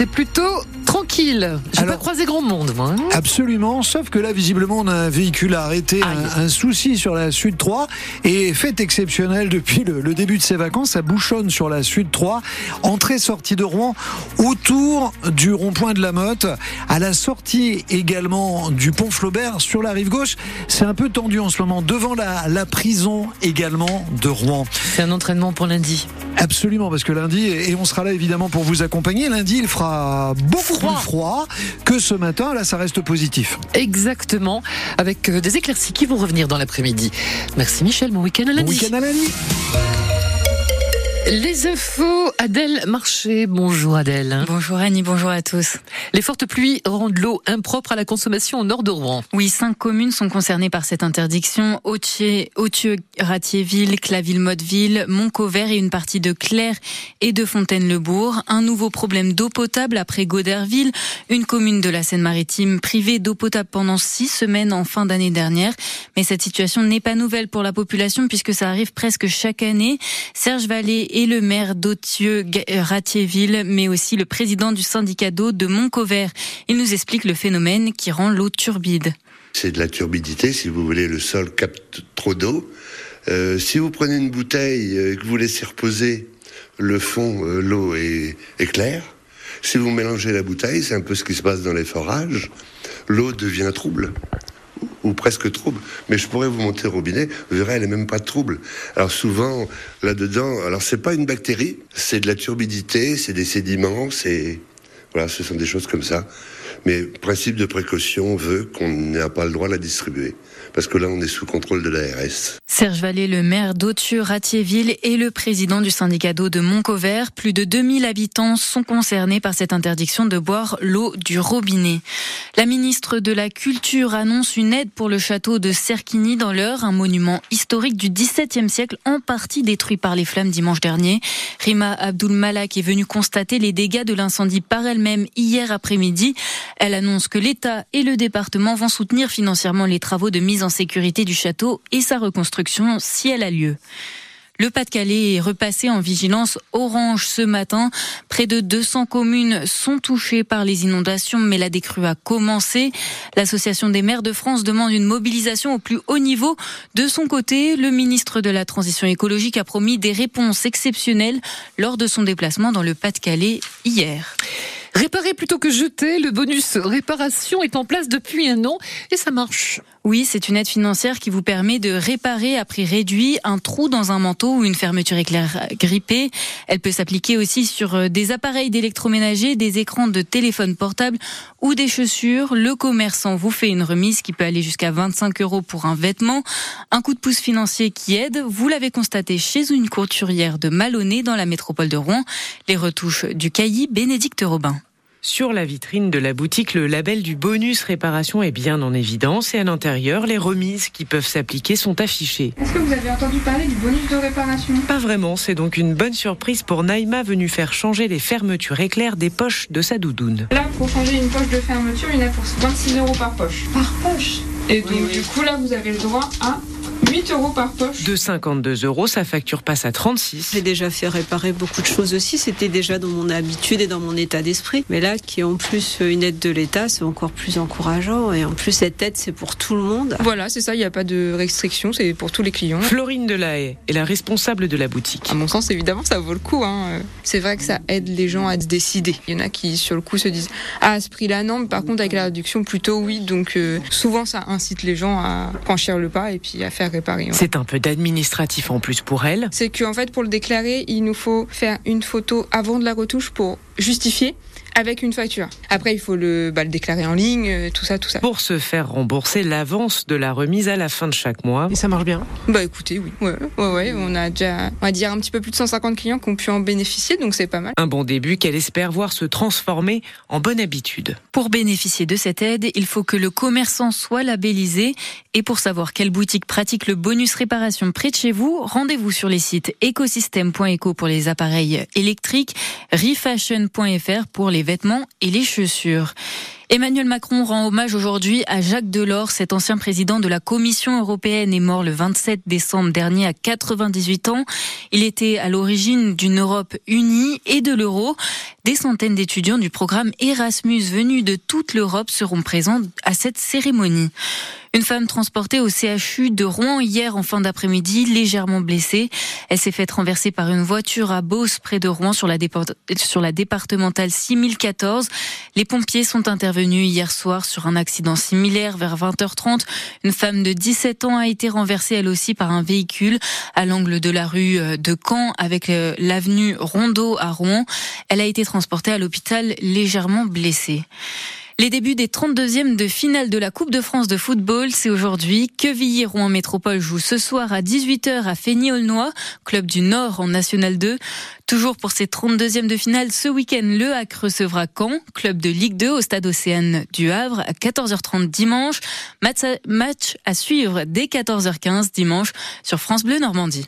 c'est plutôt tranquille. J'ai pas croisé grand monde, moi. hein. Absolument, sauf que là, visiblement, on a un véhicule à arrêter, un, un souci sur la Sud 3. Et fait exceptionnel depuis le, le début de ces vacances, ça bouchonne sur la Sud 3. Entrée-sortie de Rouen, autour du rond-point de la Motte, à la sortie également du pont Flaubert sur la rive gauche. C'est un peu tendu en ce moment, devant la, la prison également de Rouen. C'est un entraînement pour lundi. Absolument, parce que lundi, et on sera là évidemment pour vous accompagner, lundi il fera beaucoup Froid. plus froid que ce matin, là ça reste positif. Exactement, avec euh, des éclaircies qui vont revenir dans l'après-midi. Merci Michel, bon week-end à Bon lundi. week-end à la nuit. Les infos, Adèle Marché. Bonjour Adèle. Bonjour Annie, bonjour à tous. Les fortes pluies rendent l'eau impropre à la consommation au nord de Rouen. Oui, cinq communes sont concernées par cette interdiction. Authier, Authieu, Ratiéville, Claville-Motteville, Montcauvert et une partie de Claire et de Fontaine-le-Bourg. Un nouveau problème d'eau potable après Goderville, une commune de la Seine-Maritime privée d'eau potable pendant six semaines en fin d'année dernière. Mais cette situation n'est pas nouvelle pour la population puisque ça arrive presque chaque année. Serge Vallée est le maire d'Authieu, Ratiéville, mais aussi le président du syndicat d'eau de Montcauvert. Il nous explique le phénomène qui rend l'eau turbide. C'est de la turbidité, si vous voulez, le sol capte trop d'eau. Euh, si vous prenez une bouteille et que vous laissez reposer le fond, euh, l'eau est claire. Si vous mélangez la bouteille, c'est un peu ce qui se passe dans les forages, l'eau devient trouble ou presque trouble. Mais je pourrais vous monter robinet, vous verrez, elle n'est même pas trouble. Alors souvent, là-dedans, alors c'est pas une bactérie, c'est de la turbidité, c'est des sédiments, c'est... Voilà, ce sont des choses comme ça. Mais principe de précaution veut qu'on n'a pas le droit de la distribuer. Parce que là, on est sous contrôle de l'ARS. Serge Vallée, le maire d'Authieu, Ratiéville et le président du syndicat d'eau de Montcauvert. Plus de 2000 habitants sont concernés par cette interdiction de boire l'eau du robinet. La ministre de la Culture annonce une aide pour le château de Serquigny dans l'Eure, un monument historique du XVIIe siècle en partie détruit par les flammes dimanche dernier. Rima Abdul Malak est venue constater les dégâts de l'incendie par elle-même hier après-midi. Elle annonce que l'État et le département vont soutenir financièrement les travaux de mise en sécurité du château et sa reconstruction si elle a lieu. Le Pas-de-Calais est repassé en vigilance orange ce matin. Près de 200 communes sont touchées par les inondations, mais la décrue a commencé. L'Association des maires de France demande une mobilisation au plus haut niveau. De son côté, le ministre de la Transition écologique a promis des réponses exceptionnelles lors de son déplacement dans le Pas-de-Calais hier. Réparer plutôt que jeter, le bonus réparation est en place depuis un an et ça marche. Oui, c'est une aide financière qui vous permet de réparer à prix réduit un trou dans un manteau ou une fermeture éclair grippée. Elle peut s'appliquer aussi sur euh, des appareils d'électroménager, des écrans de téléphone portable ou des chaussures. Le commerçant vous fait une remise qui peut aller jusqu'à 25 euros pour un vêtement. Un coup de pouce financier qui aide. Vous l'avez constaté chez une couturière de Malonnet dans la métropole de Rouen. Les retouches du caillis Bénédicte Robin. Sur la vitrine de la boutique, le label du bonus réparation est bien en évidence et à l'intérieur, les remises qui peuvent s'appliquer sont affichées. Est-ce que vous avez entendu parler du bonus de réparation? Pas vraiment, c'est donc une bonne surprise pour Naïma venue faire changer les fermetures éclairs des poches de sa doudoune. Là, pour changer une poche de fermeture, il y en a pour 26 euros par poche. Par poche? Et donc, du coup, là, vous avez le droit à 8 euros par poche. De 52 euros, sa facture passe à 36. J'ai déjà fait réparer beaucoup de choses aussi, c'était déjà dans mon habitude et dans mon état d'esprit. Mais là, qui est en plus une aide de l'État, c'est encore plus encourageant. Et en plus, cette aide, c'est pour tout le monde. Voilà, c'est ça, il n'y a pas de restriction, c'est pour tous les clients. Florine Delahaye est la responsable de la boutique. À mon sens, évidemment, ça vaut le coup. Hein. C'est vrai que ça aide les gens à se décider. Il y en a qui, sur le coup, se disent Ah, à ce prix-là, non, mais par contre, avec la réduction, plutôt oui. Donc, euh, souvent, ça incite les gens à franchir le pas et puis à faire ouais. C'est un peu d'administratif en plus pour elle. C'est qu'en fait, pour le déclarer, il nous faut faire une photo avant de la retouche pour justifier avec une facture. Après, il faut le, bah, le déclarer en ligne, euh, tout ça, tout ça. Pour se faire rembourser l'avance de la remise à la fin de chaque mois. Et ça marche bien. Bah écoutez, oui. Ouais, ouais, ouais, on a déjà, on va dire, un petit peu plus de 150 clients qui ont pu en bénéficier, donc c'est pas mal. Un bon début qu'elle espère voir se transformer en bonne habitude. Pour bénéficier de cette aide, il faut que le commerçant soit labellisé. Et pour savoir quelle boutique pratique le bonus réparation près de chez vous, rendez-vous sur les sites écosystème.eco pour les appareils électriques, refashion.fr pour les vêtements et les chaussures. Emmanuel Macron rend hommage aujourd'hui à Jacques Delors. Cet ancien président de la Commission européenne est mort le 27 décembre dernier à 98 ans. Il était à l'origine d'une Europe unie et de l'euro. Des centaines d'étudiants du programme Erasmus venus de toute l'Europe seront présents à cette cérémonie. Une femme transportée au CHU de Rouen hier en fin d'après-midi, légèrement blessée. Elle s'est faite renverser par une voiture à Beauce, près de Rouen, sur la, départementale 6014. Les pompiers sont intervenus hier soir sur un accident similaire vers 20h30. Une femme de 17 ans a été renversée elle aussi par un véhicule à l'angle de la rue euh, de Caen avec euh, l'avenue Rondeau à Rouen. Elle a été transportée à l'hôpital légèrement blessée. Les débuts des 32e de finale de la Coupe de France de football, c'est aujourd'hui. Quevilly-Rouen Métropole joue ce soir à 18h à Feigny-Aulnois, club du Nord en National 2. Toujours pour ces 32e de finale, ce week-end, le HAC recevra Caen, club de Ligue 2 au stade Océane du Havre à 14h30 dimanche. Match à suivre dès 14h15 dimanche sur France Bleu Normandie.